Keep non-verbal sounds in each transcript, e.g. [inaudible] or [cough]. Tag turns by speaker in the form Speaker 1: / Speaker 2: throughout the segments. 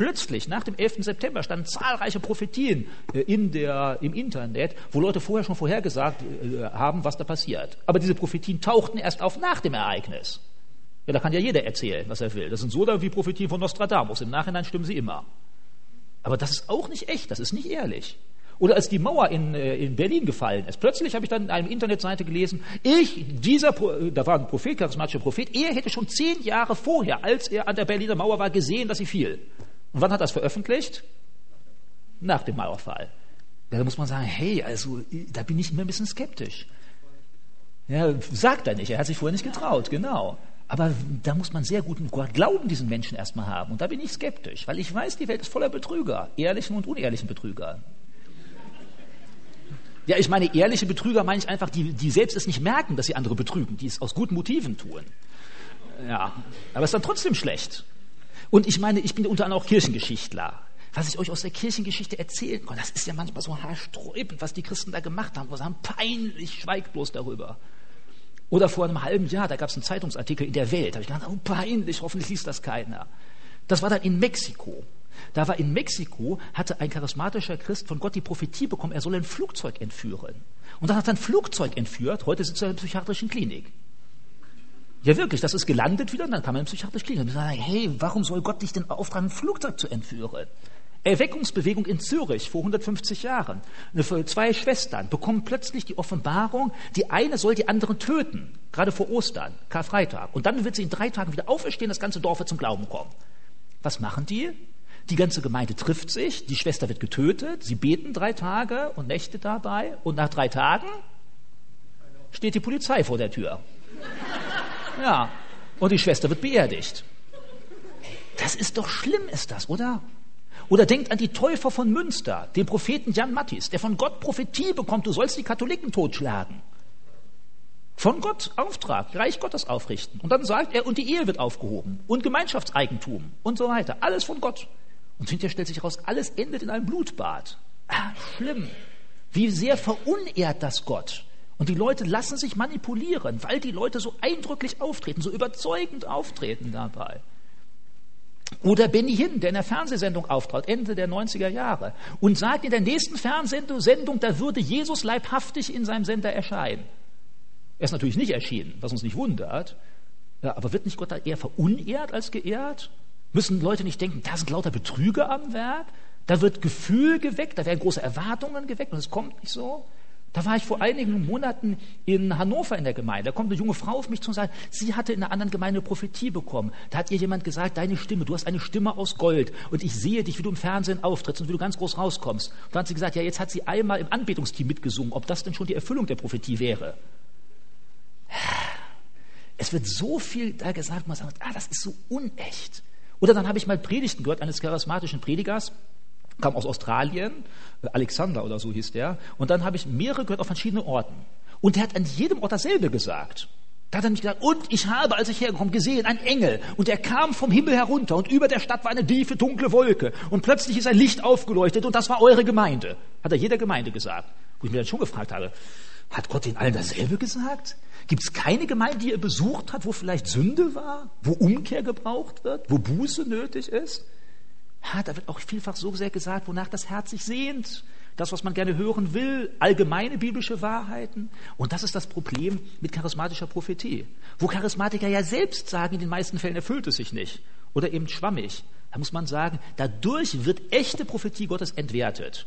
Speaker 1: Plötzlich, nach dem 11. September, standen zahlreiche Prophetien äh, in der, im Internet, wo Leute vorher schon vorhergesagt äh, haben, was da passiert. Aber diese Prophetien tauchten erst auf nach dem Ereignis. Ja, da kann ja jeder erzählen, was er will. Das sind so da wie Prophetien von Nostradamus. Im Nachhinein stimmen sie immer. Aber das ist auch nicht echt, das ist nicht ehrlich. Oder als die Mauer in, äh, in Berlin gefallen ist. Plötzlich habe ich dann in einer Internetseite gelesen, ich, dieser, da war ein Prophet, charismatischer Prophet, er hätte schon zehn Jahre vorher, als er an der Berliner Mauer war, gesehen, dass sie fiel. Und wann hat er das veröffentlicht? Nach dem Mauerfall. Ja, da muss man sagen, hey, also da bin ich immer ein bisschen skeptisch. Ja, sagt er nicht, er hat sich vorher nicht getraut, genau. Aber da muss man sehr guten Glauben diesen Menschen erstmal haben. Und da bin ich skeptisch, weil ich weiß, die Welt ist voller Betrüger, ehrlichen und unehrlichen Betrüger. Ja, ich meine, ehrliche Betrüger meine ich einfach, die, die selbst es nicht merken, dass sie andere betrügen, die es aus guten Motiven tun. Ja, aber es ist dann trotzdem schlecht. Und ich meine, ich bin unter anderem auch Kirchengeschichtler. Was ich euch aus der Kirchengeschichte erzählen kann, das ist ja manchmal so haarsträubend, was die Christen da gemacht haben. Wo sie haben peinlich, schweigt bloß darüber. Oder vor einem halben Jahr, da gab es einen Zeitungsartikel in der Welt. Da habe ich gedacht, oh peinlich, hoffentlich liest das keiner. Das war dann in Mexiko. Da war in Mexiko, hatte ein charismatischer Christ von Gott die Prophetie bekommen, er soll ein Flugzeug entführen. Und dann hat er ein Flugzeug entführt, heute sitzt er in der psychiatrischen Klinik. Ja, wirklich, das ist gelandet wieder und dann kam in die psychiatrische Klinik. Und ich sage, hey, warum soll Gott dich denn auftragen, ein Flugzeug zu entführen? Erweckungsbewegung in Zürich vor 150 Jahren. Zwei Schwestern bekommen plötzlich die Offenbarung, die eine soll die anderen töten, gerade vor Ostern, Karfreitag. Und dann wird sie in drei Tagen wieder auferstehen, das ganze Dorf wird zum Glauben kommen. Was machen die? Die ganze Gemeinde trifft sich, die Schwester wird getötet, sie beten drei Tage und Nächte dabei und nach drei Tagen steht die Polizei vor der Tür. Ja, und die Schwester wird beerdigt. Das ist doch schlimm, ist das, oder? Oder denkt an die Täufer von Münster, den Propheten Jan Mattis, der von Gott Prophetie bekommt, du sollst die Katholiken totschlagen. Von Gott Auftrag, Reich Gottes aufrichten. Und dann sagt er, und die Ehe wird aufgehoben und Gemeinschaftseigentum und so weiter. Alles von Gott. Und hinterher stellt sich heraus, alles endet in einem Blutbad. Ah, schlimm. Wie sehr verunehrt das Gott. Und die Leute lassen sich manipulieren, weil die Leute so eindrücklich auftreten, so überzeugend auftreten dabei. Oder Benny Hinn, der in der Fernsehsendung auftrat, Ende der 90er Jahre, und sagt in der nächsten Fernsehsendung, da würde Jesus leibhaftig in seinem Sender erscheinen. Er ist natürlich nicht erschienen, was uns nicht wundert. Ja, aber wird nicht Gott da eher verunehrt als geehrt? Müssen Leute nicht denken, da sind lauter Betrüger am Werk? Da wird Gefühl geweckt, da werden große Erwartungen geweckt und es kommt nicht so? Da war ich vor einigen Monaten in Hannover in der Gemeinde. Da kommt eine junge Frau auf mich zu und sagt, sie hatte in einer anderen Gemeinde eine Prophetie bekommen. Da hat ihr jemand gesagt, deine Stimme, du hast eine Stimme aus Gold und ich sehe dich, wie du im Fernsehen auftrittst und wie du ganz groß rauskommst. Und dann hat sie gesagt, ja, jetzt hat sie einmal im Anbetungsteam mitgesungen, ob das denn schon die Erfüllung der Prophetie wäre. Es wird so viel da gesagt, man sagt, ah, das ist so unecht. Oder dann habe ich mal Predigten gehört eines charismatischen Predigers, kam aus Australien, Alexander oder so hieß der, und dann habe ich mehrere gehört auf verschiedenen Orten. Und der hat an jedem Ort dasselbe gesagt. Da hat er mich gesagt, und ich habe, als ich hergekommen, gesehen, einen Engel. Und er kam vom Himmel herunter und über der Stadt war eine tiefe, dunkle Wolke. Und plötzlich ist ein Licht aufgeleuchtet und das war eure Gemeinde. Hat er jeder Gemeinde gesagt. Wo ich mir dann schon gefragt habe, hat Gott den allen dasselbe gesagt? Gibt es keine Gemeinde, die er besucht hat, wo vielleicht Sünde war, wo Umkehr gebraucht wird, wo Buße nötig ist? Ja, da wird auch vielfach so sehr gesagt, wonach das Herz sich sehnt. Das, was man gerne hören will, allgemeine biblische Wahrheiten. Und das ist das Problem mit charismatischer Prophetie. Wo Charismatiker ja selbst sagen, in den meisten Fällen erfüllt es sich nicht. Oder eben schwammig. Da muss man sagen, dadurch wird echte Prophetie Gottes entwertet.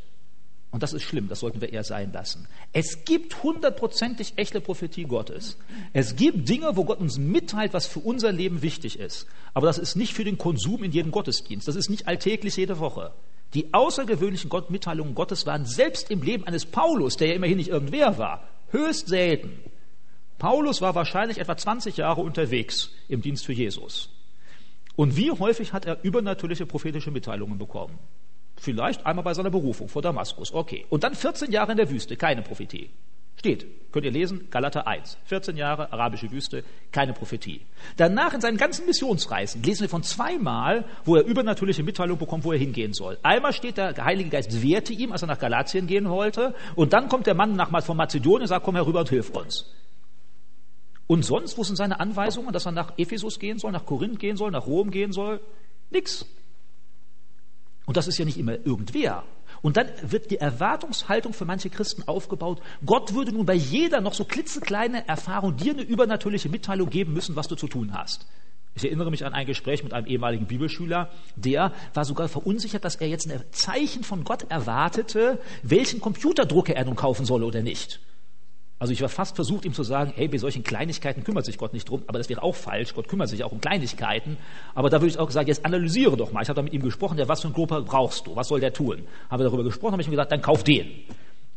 Speaker 1: Und das ist schlimm, das sollten wir eher sein lassen. Es gibt hundertprozentig echte Prophetie Gottes. Es gibt Dinge, wo Gott uns mitteilt, was für unser Leben wichtig ist. Aber das ist nicht für den Konsum in jedem Gottesdienst. Das ist nicht alltäglich jede Woche. Die außergewöhnlichen Gott Mitteilungen Gottes waren selbst im Leben eines Paulus, der ja immerhin nicht irgendwer war, höchst selten. Paulus war wahrscheinlich etwa 20 Jahre unterwegs im Dienst für Jesus. Und wie häufig hat er übernatürliche prophetische Mitteilungen bekommen? Vielleicht einmal bei seiner Berufung vor Damaskus. Okay. Und dann 14 Jahre in der Wüste, keine Prophetie. Steht, könnt ihr lesen, Galater 1. 14 Jahre, arabische Wüste, keine Prophetie. Danach in seinen ganzen Missionsreisen lesen wir von zweimal, wo er übernatürliche Mitteilung bekommt, wo er hingehen soll. Einmal steht der Heilige Geist wehrte ihm, als er nach Galatien gehen wollte. Und dann kommt der Mann nach, von Mazedonien und sagt, komm herüber und hilf uns. Und sonst, wo sind seine Anweisungen, dass er nach Ephesus gehen soll, nach Korinth gehen soll, nach Rom gehen soll? Nix. Und das ist ja nicht immer irgendwer. Und dann wird die Erwartungshaltung für manche Christen aufgebaut, Gott würde nun bei jeder noch so klitzekleine Erfahrung dir eine übernatürliche Mitteilung geben müssen, was du zu tun hast. Ich erinnere mich an ein Gespräch mit einem ehemaligen Bibelschüler, der war sogar verunsichert, dass er jetzt ein Zeichen von Gott erwartete, welchen Computerdrucker er nun kaufen solle oder nicht. Also ich war fast versucht, ihm zu sagen, hey, bei solchen Kleinigkeiten kümmert sich Gott nicht drum, aber das wäre auch falsch. Gott kümmert sich auch um Kleinigkeiten. Aber da würde ich auch sagen, jetzt analysiere doch mal. Ich habe da mit ihm gesprochen, ja, was für ein Gloper brauchst du? Was soll der tun? Haben wir darüber gesprochen, habe ich ihm gesagt, dann kauf den.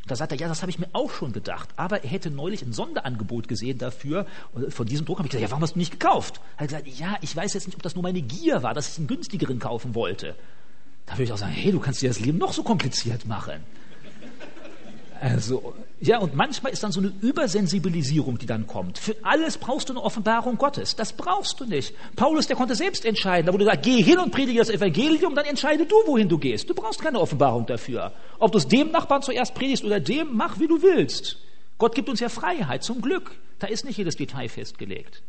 Speaker 1: Da sagt er, ja, das habe ich mir auch schon gedacht. Aber er hätte neulich ein Sonderangebot gesehen dafür. Und von diesem Druck habe ich gesagt, ja, warum hast du nicht gekauft? Er hat gesagt, ja, ich weiß jetzt nicht, ob das nur meine Gier war, dass ich einen günstigeren kaufen wollte. Da würde ich auch sagen, hey, du kannst dir das Leben noch so kompliziert machen. Also, ja, und manchmal ist dann so eine Übersensibilisierung, die dann kommt. Für alles brauchst du eine Offenbarung Gottes. Das brauchst du nicht. Paulus, der konnte selbst entscheiden. Da wurde gesagt, geh hin und predige das Evangelium, dann entscheide du, wohin du gehst. Du brauchst keine Offenbarung dafür. Ob du es dem Nachbarn zuerst predigst oder dem, mach wie du willst. Gott gibt uns ja Freiheit, zum Glück. Da ist nicht jedes Detail festgelegt.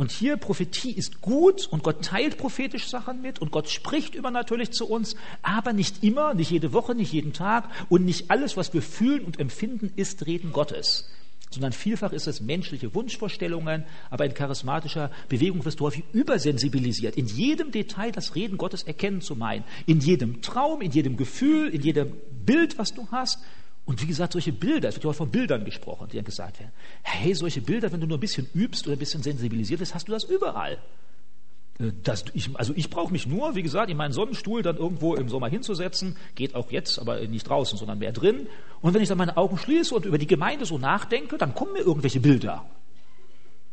Speaker 1: Und hier Prophetie ist gut und Gott teilt prophetisch Sachen mit und Gott spricht übernatürlich zu uns, aber nicht immer, nicht jede Woche, nicht jeden Tag und nicht alles, was wir fühlen und empfinden, ist Reden Gottes sondern vielfach ist es menschliche Wunschvorstellungen, aber in charismatischer Bewegung wirst du häufig übersensibilisiert, in jedem Detail das Reden Gottes erkennen zu meinen, in jedem Traum, in jedem Gefühl, in jedem Bild, was du hast, und wie gesagt, solche Bilder, es wird ja auch von Bildern gesprochen, die dann gesagt werden. Hey, solche Bilder, wenn du nur ein bisschen übst oder ein bisschen sensibilisiert bist, hast du das überall. Äh, das, ich, also ich brauche mich nur, wie gesagt, in meinen Sonnenstuhl dann irgendwo im Sommer hinzusetzen. Geht auch jetzt, aber nicht draußen, sondern mehr drin. Und wenn ich dann meine Augen schließe und über die Gemeinde so nachdenke, dann kommen mir irgendwelche Bilder.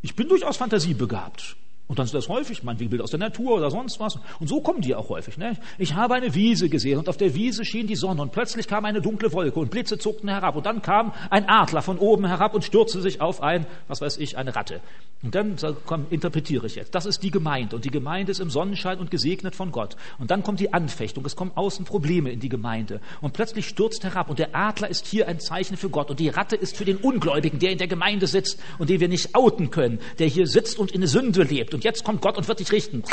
Speaker 1: Ich bin durchaus fantasiebegabt. Und dann ist das häufig, mein Bild aus der Natur oder sonst was. Und so kommen die auch häufig. Ne? Ich habe eine Wiese gesehen und auf der Wiese schien die Sonne und plötzlich kam eine dunkle Wolke und Blitze zuckten herab und dann kam ein Adler von oben herab und stürzte sich auf ein, was weiß ich, eine Ratte. Und dann komm, interpretiere ich jetzt. Das ist die Gemeinde und die Gemeinde ist im Sonnenschein und gesegnet von Gott. Und dann kommt die Anfechtung, es kommen außen Probleme in die Gemeinde und plötzlich stürzt herab und der Adler ist hier ein Zeichen für Gott und die Ratte ist für den Ungläubigen, der in der Gemeinde sitzt und den wir nicht outen können, der hier sitzt und in der Sünde lebt und jetzt kommt Gott und wird dich richten.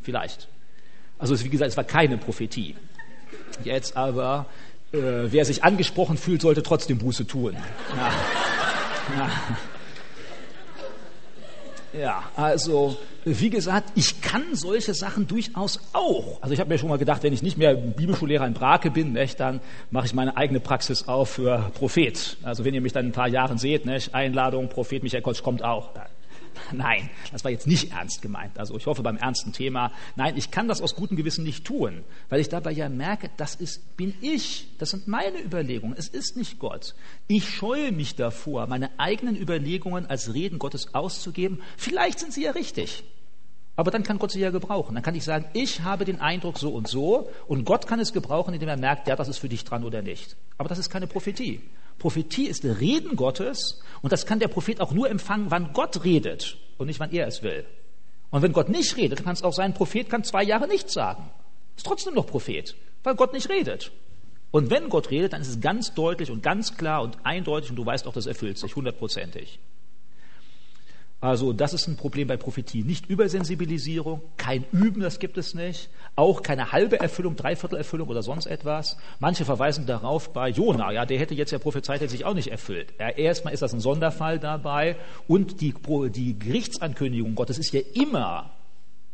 Speaker 1: Vielleicht. Also wie gesagt, es war keine Prophetie. Jetzt aber, äh, wer sich angesprochen fühlt, sollte trotzdem Buße tun. Ja, ja. ja also wie gesagt, ich kann solche Sachen durchaus auch. Also ich habe mir schon mal gedacht, wenn ich nicht mehr Bibelschullehrer in Brake bin, nicht, dann mache ich meine eigene Praxis auf für Prophet. Also wenn ihr mich dann in ein paar Jahren seht, nicht, Einladung, Prophet Michael Kotsch kommt auch. [laughs] Nein, das war jetzt nicht ernst gemeint. Also ich hoffe beim ernsten Thema. Nein, ich kann das aus gutem Gewissen nicht tun, weil ich dabei ja merke, das ist, bin ich. Das sind meine Überlegungen. Es ist nicht Gott. Ich scheue mich davor, meine eigenen Überlegungen als Reden Gottes auszugeben. Vielleicht sind sie ja richtig. Aber dann kann Gott sie ja gebrauchen. Dann kann ich sagen, ich habe den Eindruck so und so und Gott kann es gebrauchen, indem er merkt, ja, das ist für dich dran oder nicht. Aber das ist keine Prophetie. Prophetie ist Reden Gottes und das kann der Prophet auch nur empfangen, wann Gott redet und nicht, wann er es will. Und wenn Gott nicht redet, kann es auch sein, Prophet kann zwei Jahre nichts sagen. Ist trotzdem noch Prophet, weil Gott nicht redet. Und wenn Gott redet, dann ist es ganz deutlich und ganz klar und eindeutig und du weißt auch, das erfüllt sich hundertprozentig. Also das ist ein Problem bei Prophetie. Nicht Übersensibilisierung, kein Üben, das gibt es nicht. Auch keine halbe Erfüllung, Dreiviertelerfüllung oder sonst etwas. Manche verweisen darauf bei Jona, ja, der hätte jetzt ja prophezeit, hätte sich auch nicht erfüllt. Ja, erstmal ist das ein Sonderfall dabei und die, die Gerichtsankündigung Gottes ist ja immer,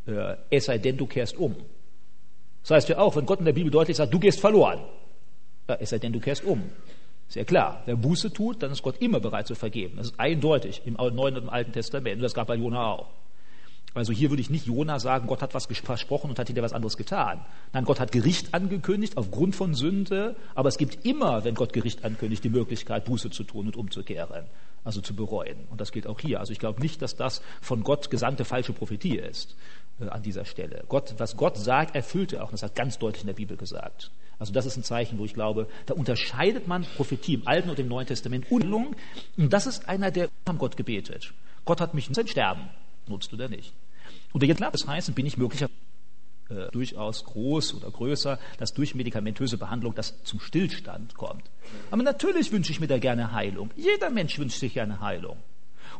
Speaker 1: äh, es sei denn, du kehrst um. Das heißt ja auch, wenn Gott in der Bibel deutlich sagt, du gehst verloren, ja, es sei denn, du kehrst um. Sehr klar, wer Buße tut, dann ist Gott immer bereit zu vergeben. Das ist eindeutig im Neuen und im Alten Testament. Und das gab bei Jona auch. Also hier würde ich nicht Jona sagen, Gott hat was versprochen und hat hinterher was anderes getan. Nein, Gott hat Gericht angekündigt aufgrund von Sünde, aber es gibt immer, wenn Gott Gericht ankündigt, die Möglichkeit, Buße zu tun und umzukehren, also zu bereuen. Und das gilt auch hier. Also ich glaube nicht, dass das von Gott gesandte falsche Prophetie ist an dieser Stelle. Gott, was Gott sagt, erfüllt er auch. Das hat ganz deutlich in der Bibel gesagt. Also das ist ein Zeichen, wo ich glaube, da unterscheidet man Prophetie im Alten und im Neuen Testament. Und das ist einer, der haben Gott gebetet. Gott hat mich sein Sterben. Nutzt du da nicht. Und jetzt das heißt, bin ich möglicherweise äh, durchaus groß oder größer, dass durch medikamentöse Behandlung das zum Stillstand kommt. Aber natürlich wünsche ich mir da gerne Heilung. Jeder Mensch wünscht sich gerne Heilung.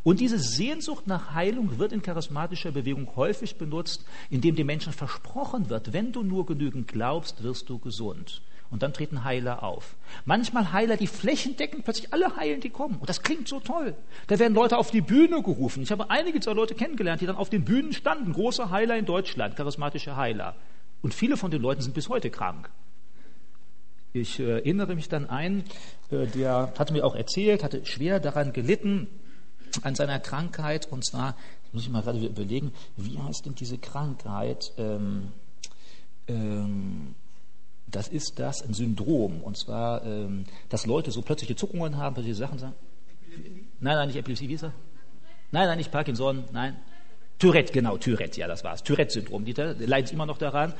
Speaker 1: Und diese Sehnsucht nach Heilung wird in charismatischer Bewegung häufig benutzt, indem den Menschen versprochen wird, wenn du nur genügend glaubst, wirst du gesund. Und dann treten Heiler auf. Manchmal Heiler, die flächendeckend plötzlich alle heilen, die kommen. Und das klingt so toll. Da werden Leute auf die Bühne gerufen. Ich habe einige dieser Leute kennengelernt, die dann auf den Bühnen standen. Große Heiler in Deutschland, charismatische Heiler. Und viele von den Leuten sind bis heute krank. Ich äh, erinnere mich dann ein, äh, der hatte mir auch erzählt, hatte schwer daran gelitten, an seiner Krankheit. Und zwar, muss ich mal gerade überlegen, wie heißt denn diese Krankheit? Ähm, ähm, das ist das, ein Syndrom. Und zwar, ähm, dass Leute so plötzliche Zuckungen haben, plötzliche Sachen sagen. Nein, nein, nicht Epilepsie, wie ist er? Nein, nein, nicht Parkinson, nein. Tourette, genau, Tourette, ja, das war's. Tourette-Syndrom, Dieter leidet immer noch daran.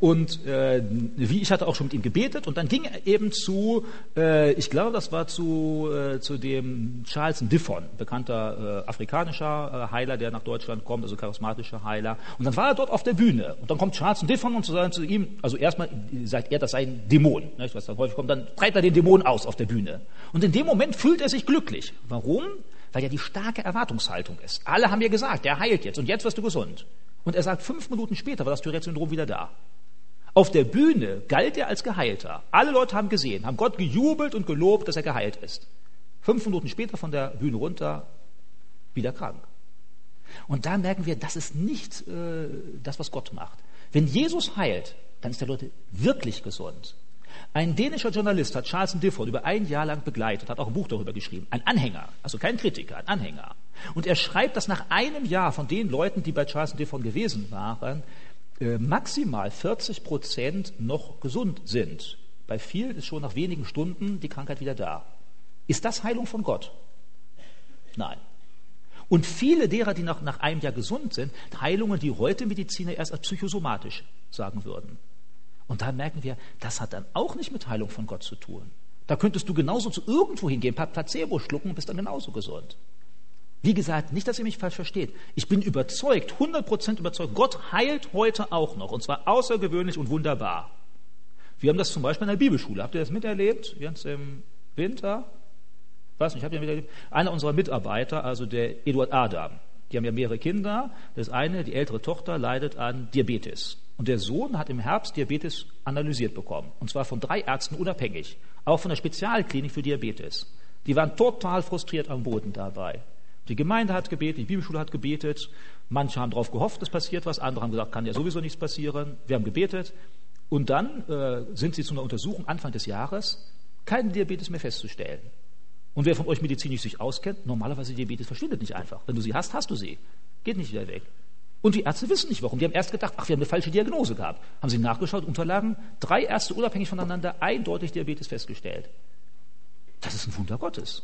Speaker 1: Und äh, wie ich hatte auch schon mit ihm gebetet und dann ging er eben zu, äh, ich glaube, das war zu, äh, zu dem Charles Diffon, bekannter äh, afrikanischer äh, Heiler, der nach Deutschland kommt, also charismatischer Heiler. Und dann war er dort auf der Bühne und dann kommt Charles Diffon und sagt zu ihm, also erstmal sagt er, das sei ein Dämon, nicht, was dann häufig kommt, dann treibt er den Dämon aus auf der Bühne. Und in dem Moment fühlt er sich glücklich. Warum? Weil ja die starke Erwartungshaltung ist. Alle haben mir gesagt, der heilt jetzt und jetzt wirst du gesund. Und er sagt, fünf Minuten später war das Tourette-Syndrom wieder da. Auf der Bühne galt er als Geheilter. Alle Leute haben gesehen, haben Gott gejubelt und gelobt, dass er geheilt ist. Fünf Minuten später von der Bühne runter, wieder krank. Und da merken wir, das ist nicht äh, das, was Gott macht. Wenn Jesus heilt, dann ist der Leute wirklich gesund. Ein dänischer Journalist hat Charles Difford über ein Jahr lang begleitet, hat auch ein Buch darüber geschrieben. Ein Anhänger, also kein Kritiker, ein Anhänger. Und er schreibt, dass nach einem Jahr von den Leuten, die bei Charles Difford gewesen waren, äh, maximal 40 Prozent noch gesund sind. Bei vielen ist schon nach wenigen Stunden die Krankheit wieder da. Ist das Heilung von Gott? Nein. Und viele derer, die nach, nach einem Jahr gesund sind, Heilungen, die heute Mediziner erst als psychosomatisch sagen würden. Und da merken wir, das hat dann auch nicht mit Heilung von Gott zu tun. Da könntest du genauso zu irgendwo hingehen, ein paar Placebo schlucken und bist dann genauso gesund. Wie gesagt, nicht, dass ihr mich falsch versteht. Ich bin überzeugt, 100% überzeugt, Gott heilt heute auch noch. Und zwar außergewöhnlich und wunderbar. Wir haben das zum Beispiel in der Bibelschule. Habt ihr das miterlebt? Jetzt im Winter? Weiß nicht, habt ihr miterlebt? Einer unserer Mitarbeiter, also der Eduard Adam, die haben ja mehrere Kinder. Das eine, die ältere Tochter, leidet an Diabetes. Und der Sohn hat im Herbst Diabetes analysiert bekommen. Und zwar von drei Ärzten unabhängig. Auch von der Spezialklinik für Diabetes. Die waren total frustriert am Boden dabei. Die Gemeinde hat gebetet, die Bibelschule hat gebetet. Manche haben darauf gehofft, es passiert was. Andere haben gesagt, kann ja sowieso nichts passieren. Wir haben gebetet. Und dann äh, sind sie zu einer Untersuchung Anfang des Jahres, keinen Diabetes mehr festzustellen. Und wer von euch medizinisch sich auskennt, normalerweise Diabetes verschwindet nicht einfach. Wenn du sie hast, hast du sie. Geht nicht wieder weg. Und die Ärzte wissen nicht warum. Die haben erst gedacht, ach, wir haben eine falsche Diagnose gehabt. Haben sie nachgeschaut, Unterlagen, drei Ärzte unabhängig voneinander eindeutig Diabetes festgestellt. Das ist ein Wunder Gottes.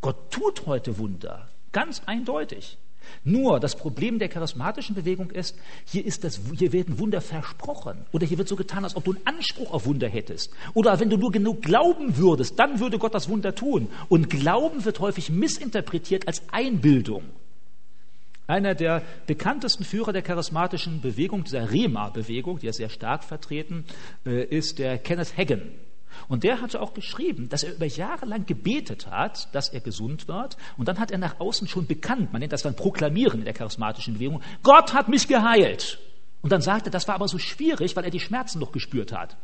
Speaker 1: Gott tut heute Wunder. Ganz eindeutig. Nur das Problem der charismatischen Bewegung ist, hier, ist das, hier werden Wunder versprochen. Oder hier wird so getan, als ob du einen Anspruch auf Wunder hättest. Oder wenn du nur genug glauben würdest, dann würde Gott das Wunder tun. Und Glauben wird häufig missinterpretiert als Einbildung. Einer der bekanntesten Führer der charismatischen Bewegung, dieser Rema-Bewegung, die er sehr stark vertreten, äh, ist der Kenneth Hagen. Und der hatte auch geschrieben, dass er über Jahre lang gebetet hat, dass er gesund wird. Und dann hat er nach außen schon bekannt, man nennt das dann Proklamieren in der charismatischen Bewegung, Gott hat mich geheilt. Und dann sagte, das war aber so schwierig, weil er die Schmerzen noch gespürt hat.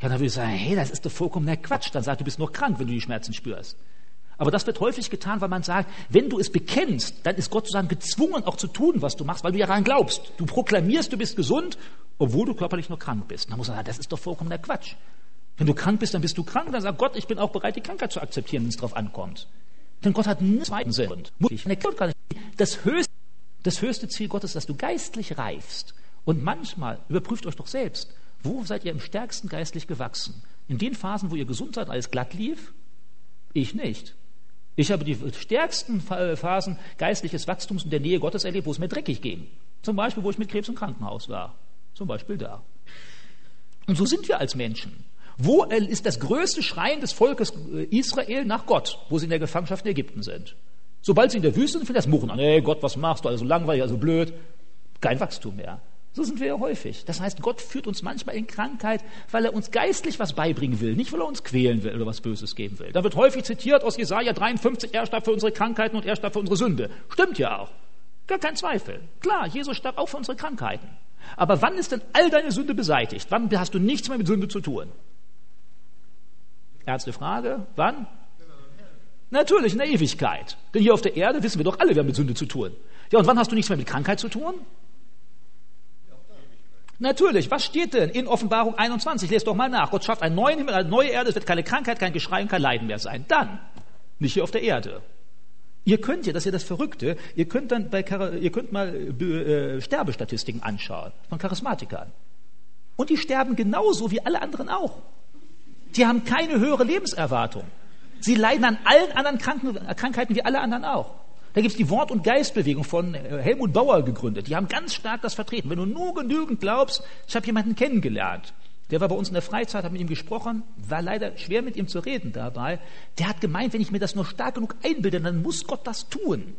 Speaker 1: Ja, dann würde ich sagen, hey, das ist doch vollkommener Quatsch. Dann sagt, du bist noch krank, wenn du die Schmerzen spürst. Aber das wird häufig getan, weil man sagt, wenn du es bekennst, dann ist Gott sozusagen gezwungen, auch zu tun, was du machst, weil du ja daran glaubst. Du proklamierst, du bist gesund, obwohl du körperlich nur krank bist. dann muss man sagen, das ist doch vollkommener Quatsch. Wenn du krank bist, dann bist du krank. Dann sagt Gott, ich bin auch bereit, die Krankheit zu akzeptieren, wenn es darauf ankommt. Denn Gott hat einen zweiten Sinn. Das höchste, das höchste Ziel Gottes ist, dass du geistlich reifst. Und manchmal, überprüft euch doch selbst, wo seid ihr im stärksten geistlich gewachsen? In den Phasen, wo ihr gesund seid, alles glatt lief? Ich nicht. Ich habe die stärksten Phasen geistliches Wachstums in der Nähe Gottes erlebt, wo es mir dreckig ging. Zum Beispiel, wo ich mit Krebs im Krankenhaus war. Zum Beispiel da. Und so sind wir als Menschen. Wo ist das größte Schreien des Volkes äh, Israel nach Gott, wo sie in der Gefangenschaft in Ägypten sind? Sobald sie in der Wüste sind, fängt das Murren an. Hey Gott, was machst du? Also langweilig, also blöd. Kein Wachstum mehr. So sind wir ja häufig. Das heißt, Gott führt uns manchmal in Krankheit, weil er uns geistlich was beibringen will, nicht weil er uns quälen will oder was Böses geben will. Da wird häufig zitiert aus Jesaja 53, er starb für unsere Krankheiten und er starb für unsere Sünde. Stimmt ja auch. Gar kein Zweifel. Klar, Jesus starb auch für unsere Krankheiten. Aber wann ist denn all deine Sünde beseitigt? Wann hast du nichts mehr mit Sünde zu tun? Ernste Frage. Wann? Natürlich, in der Ewigkeit. Denn hier auf der Erde wissen wir doch alle, wir haben mit Sünde zu tun. Ja, und wann hast du nichts mehr mit Krankheit zu tun? Natürlich, was steht denn in Offenbarung 21? Lest doch mal nach. Gott schafft einen neuen Himmel, eine neue Erde, es wird keine Krankheit, kein Geschrei und kein Leiden mehr sein. Dann, nicht hier auf der Erde. Ihr könnt ja, das ist ja das Verrückte, ihr könnt dann bei, ihr könnt mal äh, Sterbestatistiken anschauen von Charismatikern. Und die sterben genauso wie alle anderen auch. Die haben keine höhere Lebenserwartung. Sie leiden an allen anderen Kranken, Krankheiten wie alle anderen auch. Da gibt es die Wort- und Geistbewegung von äh, Helmut Bauer gegründet. Die haben ganz stark das vertreten. Wenn du nur genügend glaubst, ich habe jemanden kennengelernt, der war bei uns in der Freizeit, hat mit ihm gesprochen, war leider schwer mit ihm zu reden dabei. Der hat gemeint, wenn ich mir das nur stark genug einbilde, dann muss Gott das tun.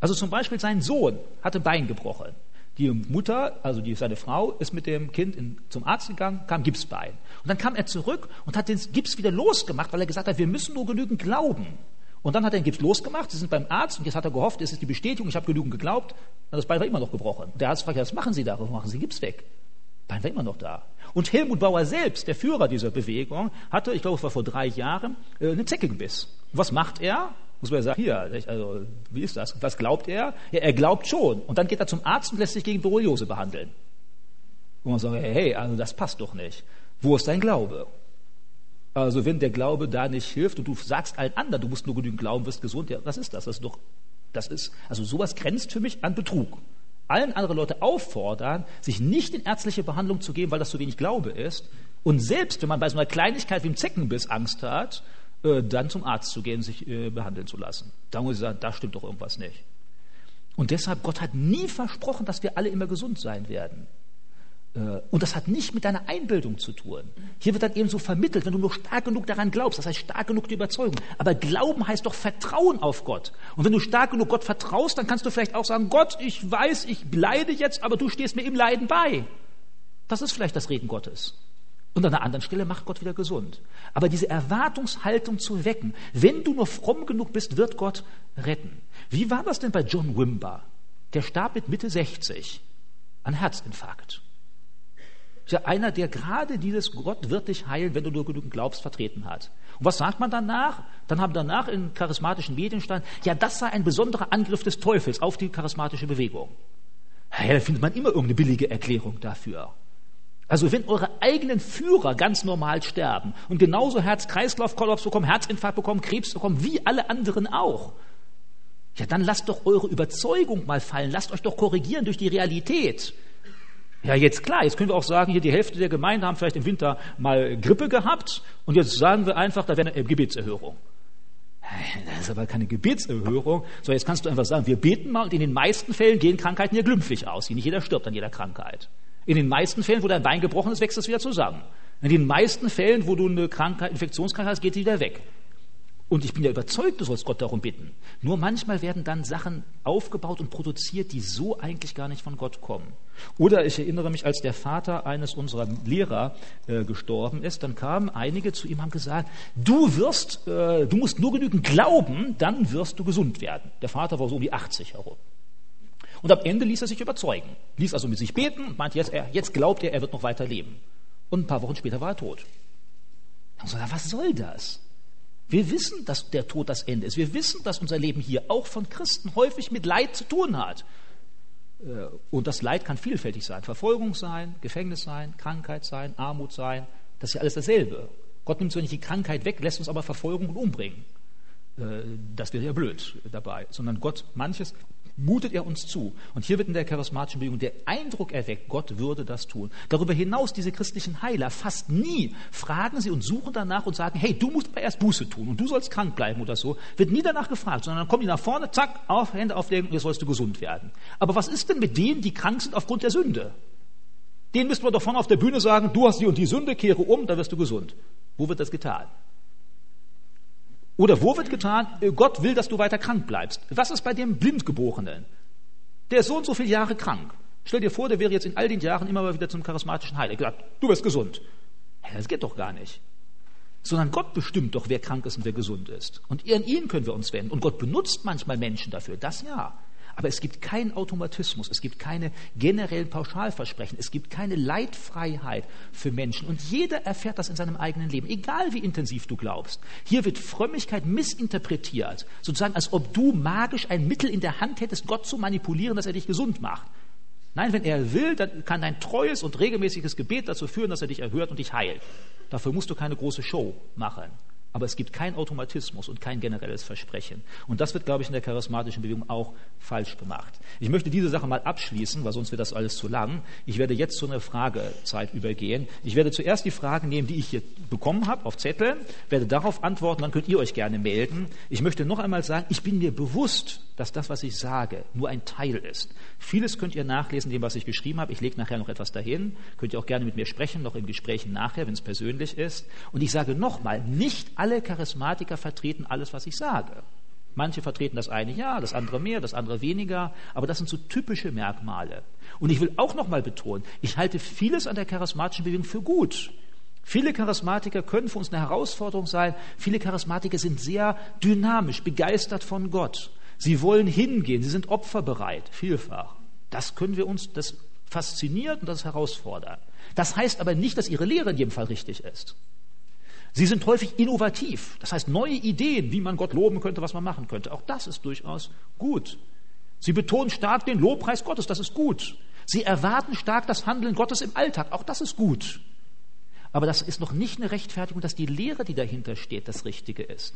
Speaker 1: Also zum Beispiel sein Sohn hatte Bein gebrochen. Die Mutter, also die, seine Frau, ist mit dem Kind in, zum Arzt gegangen, kam Gipsbein. Und dann kam er zurück und hat den Gips wieder losgemacht, weil er gesagt hat, wir müssen nur genügend glauben. Und dann hat er den Gips losgemacht, sie sind beim Arzt und jetzt hat er gehofft, es ist die Bestätigung, ich habe genügend geglaubt, das Bein war immer noch gebrochen. Der Arzt fragt, was machen Sie da? Warum machen Sie Gips weg? Bein war immer noch da. Und Helmut Bauer selbst, der Führer dieser Bewegung, hatte, ich glaube, es war vor drei Jahren, äh, eine Zecke gebiss. was macht er? Muss man ja sagen, hier, also, wie ist das? Was glaubt er? Ja, er glaubt schon. Und dann geht er zum Arzt und lässt sich gegen Borreliose behandeln. Und man sagt, hey, also das passt doch nicht. Wo ist dein Glaube? Also wenn der Glaube da nicht hilft und du sagst allen anderen, du musst nur genügend glauben, wirst gesund, ja, was ist das? Das ist doch, das ist, also sowas grenzt für mich an Betrug. Allen anderen Leute auffordern, sich nicht in ärztliche Behandlung zu geben, weil das zu wenig Glaube ist. Und selbst wenn man bei so einer Kleinigkeit wie dem Zeckenbiss Angst hat, äh, dann zum Arzt zu gehen, sich äh, behandeln zu lassen. Da muss ich sagen, da stimmt doch irgendwas nicht. Und deshalb, Gott hat nie versprochen, dass wir alle immer gesund sein werden. Äh, und das hat nicht mit deiner Einbildung zu tun. Hier wird dann eben so vermittelt, wenn du nur stark genug daran glaubst, das heißt stark genug die Überzeugung. Aber Glauben heißt doch Vertrauen auf Gott. Und wenn du stark genug Gott vertraust, dann kannst du vielleicht auch sagen, Gott, ich weiß, ich leide jetzt, aber du stehst mir im Leiden bei. Das ist vielleicht das Reden Gottes. Und an einer anderen Stelle macht Gott wieder gesund. Aber diese Erwartungshaltung zu wecken, wenn du nur fromm genug bist, wird Gott retten. Wie war das denn bei John Wimber? Der starb mit Mitte 60 an Herzinfarkt ja einer, der gerade dieses Gott wird dich heilen, wenn du nur genügend glaubst, vertreten hat. Und was sagt man danach? Dann haben danach in charismatischen Medien stand, ja, das sei ein besonderer Angriff des Teufels auf die charismatische Bewegung. Ja, da findet man immer irgendeine billige Erklärung dafür. Also wenn eure eigenen Führer ganz normal sterben und genauso Herz-Kreislauf-Kollaps bekommen, Herzinfarkt bekommen, Krebs bekommen, wie alle anderen auch, ja, dann lasst doch eure Überzeugung mal fallen, lasst euch doch korrigieren durch die Realität. Ja, jetzt klar, jetzt können wir auch sagen, hier die Hälfte der Gemeinde haben vielleicht im Winter mal Grippe gehabt und jetzt sagen wir einfach, da wäre eine Gebetserhörung. Das ist aber keine Gebetserhörung, so jetzt kannst du einfach sagen, wir beten mal und in den meisten Fällen gehen Krankheiten ja glimpflich aus. Nicht jeder stirbt an jeder Krankheit. In den meisten Fällen, wo dein Bein gebrochen ist, wächst es wieder zusammen. In den meisten Fällen, wo du eine Krankheit, Infektionskrankheit hast, geht sie wieder weg. Und ich bin ja überzeugt, du sollst Gott darum bitten. Nur manchmal werden dann Sachen aufgebaut und produziert, die so eigentlich gar nicht von Gott kommen. Oder ich erinnere mich, als der Vater eines unserer Lehrer äh, gestorben ist, dann kamen einige zu ihm und haben gesagt, du wirst, äh, du musst nur genügend glauben, dann wirst du gesund werden. Der Vater war so um die 80 herum. Und am Ende ließ er sich überzeugen, ließ also mit sich beten und meinte, jetzt, er, jetzt glaubt er, er wird noch weiter leben. Und ein paar Wochen später war er tot. Und so, was soll das? Wir wissen, dass der Tod das Ende ist. Wir wissen, dass unser Leben hier auch von Christen häufig mit Leid zu tun hat. Äh, und das Leid kann vielfältig sein. Verfolgung sein, Gefängnis sein, Krankheit sein, Armut sein. Das ist ja alles dasselbe. Gott nimmt so nicht die Krankheit weg, lässt uns aber verfolgen und umbringen. Äh, das wäre ja blöd dabei. Sondern Gott manches mutet er uns zu. Und hier wird in der charismatischen Bewegung der Eindruck erweckt, Gott würde das tun. Darüber hinaus, diese christlichen Heiler, fast nie fragen sie und suchen danach und sagen, hey, du musst aber erst Buße tun und du sollst krank bleiben oder so. Wird nie danach gefragt, sondern dann kommen die nach vorne, zack, auf, Hände auflegen und jetzt sollst du gesund werden. Aber was ist denn mit denen, die krank sind aufgrund der Sünde? Denen müssten wir doch vorne auf der Bühne sagen, du hast die und die Sünde, kehre um, dann wirst du gesund. Wo wird das getan? Oder wo wird getan, Gott will, dass du weiter krank bleibst? Was ist bei dem Blindgeborenen? Der ist so und so viele Jahre krank. Stell dir vor, der wäre jetzt in all den Jahren immer mal wieder zum charismatischen Heiligen gesagt, du wirst gesund. Das geht doch gar nicht. Sondern Gott bestimmt doch, wer krank ist und wer gesund ist. Und an ihn können wir uns wenden. Und Gott benutzt manchmal Menschen dafür, das ja. Aber es gibt keinen Automatismus, es gibt keine generellen Pauschalversprechen, es gibt keine Leitfreiheit für Menschen. Und jeder erfährt das in seinem eigenen Leben, egal wie intensiv du glaubst. Hier wird Frömmigkeit missinterpretiert, sozusagen als ob du magisch ein Mittel in der Hand hättest, Gott zu manipulieren, dass er dich gesund macht. Nein, wenn er will, dann kann dein treues und regelmäßiges Gebet dazu führen, dass er dich erhört und dich heilt. Dafür musst du keine große Show machen. Aber es gibt keinen Automatismus und kein generelles Versprechen. Und das wird, glaube ich, in der charismatischen Bewegung auch falsch gemacht. Ich möchte diese Sache mal abschließen, weil sonst wird das alles zu lang. Ich werde jetzt zu einer Fragezeit übergehen. Ich werde zuerst die Fragen nehmen, die ich hier bekommen habe, auf Zetteln, werde darauf antworten, dann könnt ihr euch gerne melden. Ich möchte noch einmal sagen, ich bin mir bewusst, dass das, was ich sage, nur ein Teil ist. Vieles könnt ihr nachlesen, dem, was ich geschrieben habe. Ich lege nachher noch etwas dahin. Könnt ihr auch gerne mit mir sprechen, noch in Gesprächen nachher, wenn es persönlich ist. Und ich sage nochmal, nicht alle Charismatiker vertreten alles, was ich sage. Manche vertreten das eine ja, das andere mehr, das andere weniger, aber das sind so typische Merkmale. Und ich will auch nochmal betonen, ich halte vieles an der charismatischen Bewegung für gut. Viele Charismatiker können für uns eine Herausforderung sein. Viele Charismatiker sind sehr dynamisch, begeistert von Gott. Sie wollen hingehen, sie sind opferbereit, vielfach. Das können wir uns, das fasziniert und das herausfordert. Das heißt aber nicht, dass ihre Lehre in jedem Fall richtig ist. Sie sind häufig innovativ, das heißt neue Ideen, wie man Gott loben könnte, was man machen könnte. Auch das ist durchaus gut. Sie betonen stark den Lobpreis Gottes, das ist gut. Sie erwarten stark das Handeln Gottes im Alltag, auch das ist gut. Aber das ist noch nicht eine Rechtfertigung, dass die Lehre, die dahinter steht, das Richtige ist.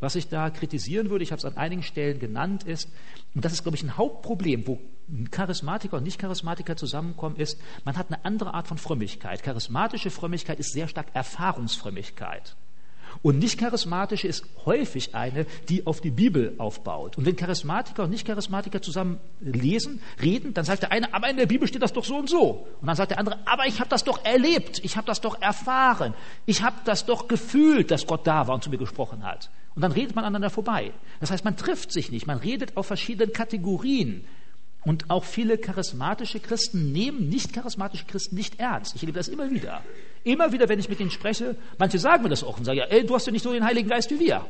Speaker 1: Was ich da kritisieren würde, ich habe es an einigen Stellen genannt, ist, und das ist, glaube ich, ein Hauptproblem, wo Charismatiker und Nicht-Charismatiker zusammenkommen, ist, man hat eine andere Art von Frömmigkeit. Charismatische Frömmigkeit ist sehr stark Erfahrungsfrömmigkeit. Und nicht charismatische ist häufig eine, die auf die Bibel aufbaut. Und wenn Charismatiker und Nicht-Charismatiker zusammen lesen, reden, dann sagt der eine, aber in der Bibel steht das doch so und so. Und dann sagt der andere, aber ich habe das doch erlebt, ich habe das doch erfahren, ich habe das doch gefühlt, dass Gott da war und zu mir gesprochen hat. Und dann redet man aneinander vorbei. Das heißt, man trifft sich nicht, man redet auf verschiedenen Kategorien. Und auch viele charismatische Christen nehmen nicht charismatische Christen nicht ernst. Ich erlebe das immer wieder. Immer wieder, wenn ich mit ihnen spreche, manche sagen mir das auch und sagen, ja, ey, du hast ja nicht so den Heiligen Geist wie wir.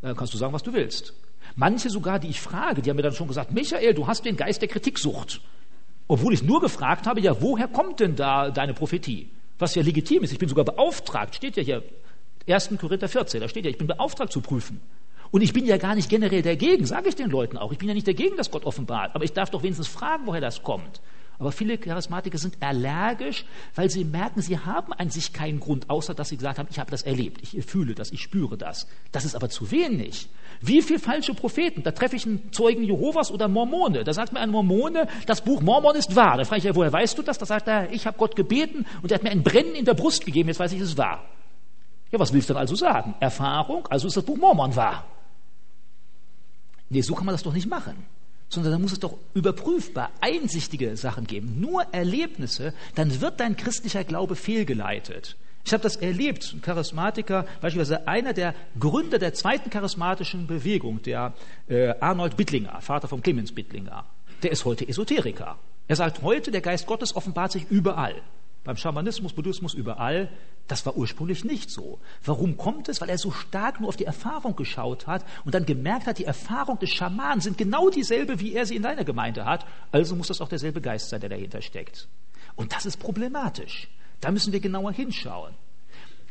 Speaker 1: Dann kannst du sagen, was du willst. Manche sogar, die ich frage, die haben mir dann schon gesagt, Michael, du hast den Geist der Kritiksucht. Obwohl ich nur gefragt habe, ja, woher kommt denn da deine Prophetie? Was ja legitim ist. Ich bin sogar beauftragt, steht ja hier, 1. Korinther 14, da steht ja, ich bin beauftragt zu prüfen. Und ich bin ja gar nicht generell dagegen, sage ich den Leuten auch. Ich bin ja nicht dagegen, dass Gott offenbart. Aber ich darf doch wenigstens fragen, woher das kommt. Aber viele Charismatiker sind allergisch, weil sie merken, sie haben an sich keinen Grund, außer dass sie gesagt haben, ich habe das erlebt, ich fühle das, ich spüre das. Das ist aber zu wenig. Wie viele falsche Propheten? Da treffe ich einen Zeugen Jehovas oder Mormone. Da sagt mir ein Mormone, das Buch Mormon ist wahr. Da frage ich, ja, woher weißt du das? Da sagt er, ich habe Gott gebeten und er hat mir ein Brennen in der Brust gegeben, jetzt weiß ich, es ist wahr. Ja, was willst du denn also sagen? Erfahrung, also ist das Buch Mormon wahr. Nee, so kann man das doch nicht machen. Sondern da muss es doch überprüfbar, einsichtige Sachen geben. Nur Erlebnisse, dann wird dein christlicher Glaube fehlgeleitet. Ich habe das erlebt. Ein Charismatiker, beispielsweise einer der Gründer der zweiten charismatischen Bewegung, der äh, Arnold Bittlinger, Vater von Clemens Bittlinger, der ist heute Esoteriker. Er sagt heute, der Geist Gottes offenbart sich überall beim Schamanismus, Buddhismus, überall. Das war ursprünglich nicht so. Warum kommt es? Weil er so stark nur auf die Erfahrung geschaut hat und dann gemerkt hat, die Erfahrung des Schamanen sind genau dieselbe, wie er sie in seiner Gemeinde hat. Also muss das auch derselbe Geist sein, der dahinter steckt. Und das ist problematisch. Da müssen wir genauer hinschauen.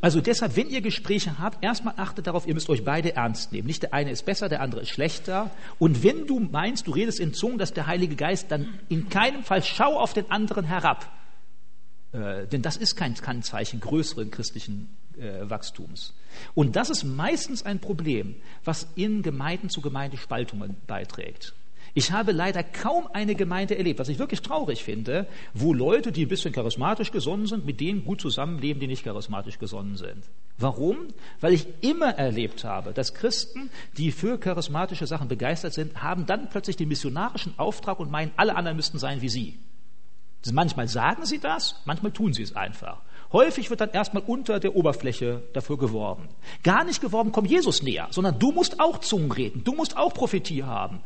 Speaker 1: Also deshalb, wenn ihr Gespräche habt, erstmal achtet darauf, ihr müsst euch beide ernst nehmen. Nicht der eine ist besser, der andere ist schlechter. Und wenn du meinst, du redest in Zungen, dass der Heilige Geist, dann in keinem Fall schau auf den anderen herab. Äh, denn das ist kein, kein Zeichen größeren christlichen äh, Wachstums. Und das ist meistens ein Problem, was in Gemeinden zu Gemeindespaltungen beiträgt. Ich habe leider kaum eine Gemeinde erlebt, was ich wirklich traurig finde, wo Leute, die ein bisschen charismatisch gesonnen sind, mit denen gut zusammenleben, die nicht charismatisch gesonnen sind. Warum? Weil ich immer erlebt habe, dass Christen, die für charismatische Sachen begeistert sind, haben dann plötzlich den missionarischen Auftrag und meinen, alle anderen müssten sein wie sie. Manchmal sagen sie das, manchmal tun sie es einfach. Häufig wird dann erstmal unter der Oberfläche dafür geworben. Gar nicht geworben, komm Jesus näher, sondern du musst auch Zungen reden, du musst auch Prophetie haben.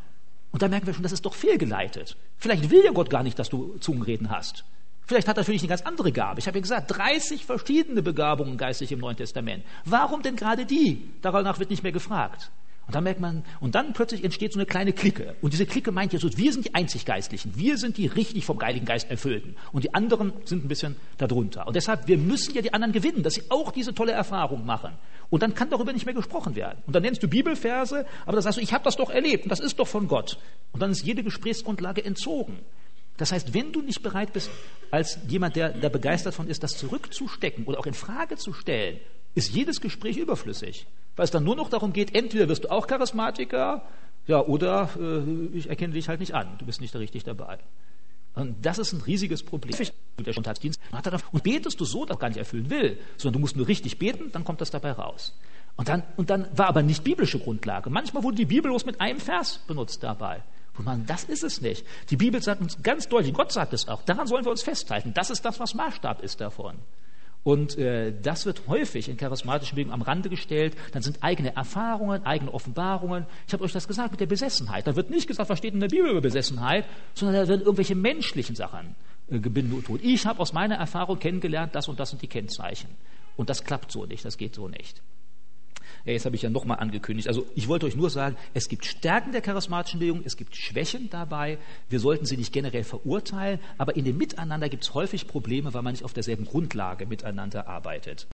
Speaker 1: Und da merken wir schon, das ist doch fehlgeleitet. Vielleicht will ja Gott gar nicht, dass du Zungenreden hast. Vielleicht hat er für dich eine ganz andere Gabe. Ich habe ja gesagt, 30 verschiedene Begabungen geistig im Neuen Testament. Warum denn gerade die? Danach wird nicht mehr gefragt. Und dann merkt man, und dann plötzlich entsteht so eine kleine Clique. Und diese Clique meint Jesus, wir sind die einzig Geistlichen. Wir sind die richtig vom Heiligen Geist erfüllten. Und die anderen sind ein bisschen darunter. Und deshalb, wir müssen ja die anderen gewinnen, dass sie auch diese tolle Erfahrung machen. Und dann kann darüber nicht mehr gesprochen werden. Und dann nennst du Bibelverse, aber dann sagst du, ich habe das doch erlebt und das ist doch von Gott. Und dann ist jede Gesprächsgrundlage entzogen. Das heißt, wenn du nicht bereit bist, als jemand, der da begeistert von ist, das zurückzustecken oder auch in Frage zu stellen, ist jedes Gespräch überflüssig. Weil es dann nur noch darum geht, entweder wirst du auch Charismatiker, ja, oder äh, ich erkenne dich halt nicht an, du bist nicht richtig dabei. Und das ist ein riesiges Problem. Der Sonntagsdienst und betest du so, dass er gar nicht erfüllen will, sondern du musst nur richtig beten, dann kommt das dabei raus. Und dann, und dann war aber nicht biblische Grundlage. Manchmal wurde die Bibel bloß mit einem Vers benutzt dabei. Und man, das ist es nicht. Die Bibel sagt uns ganz deutlich, Gott sagt es auch, daran sollen wir uns festhalten. Das ist das, was Maßstab ist davon. Und äh, das wird häufig in charismatischen Bewegungen am Rande gestellt. Dann sind eigene Erfahrungen, eigene Offenbarungen. Ich habe euch das gesagt mit der Besessenheit. Da wird nicht gesagt, was steht in der Bibel über Besessenheit, sondern da werden irgendwelche menschlichen Sachen äh, gebindet. Ich habe aus meiner Erfahrung kennengelernt, das und das sind die Kennzeichen. Und das klappt so nicht, das geht so nicht. Ja, jetzt habe ich ja nochmal angekündigt. Also ich wollte euch nur sagen, es gibt Stärken der charismatischen Bewegung, es gibt Schwächen dabei. Wir sollten sie nicht generell verurteilen, aber in dem Miteinander gibt es häufig Probleme, weil man nicht auf derselben Grundlage miteinander arbeitet.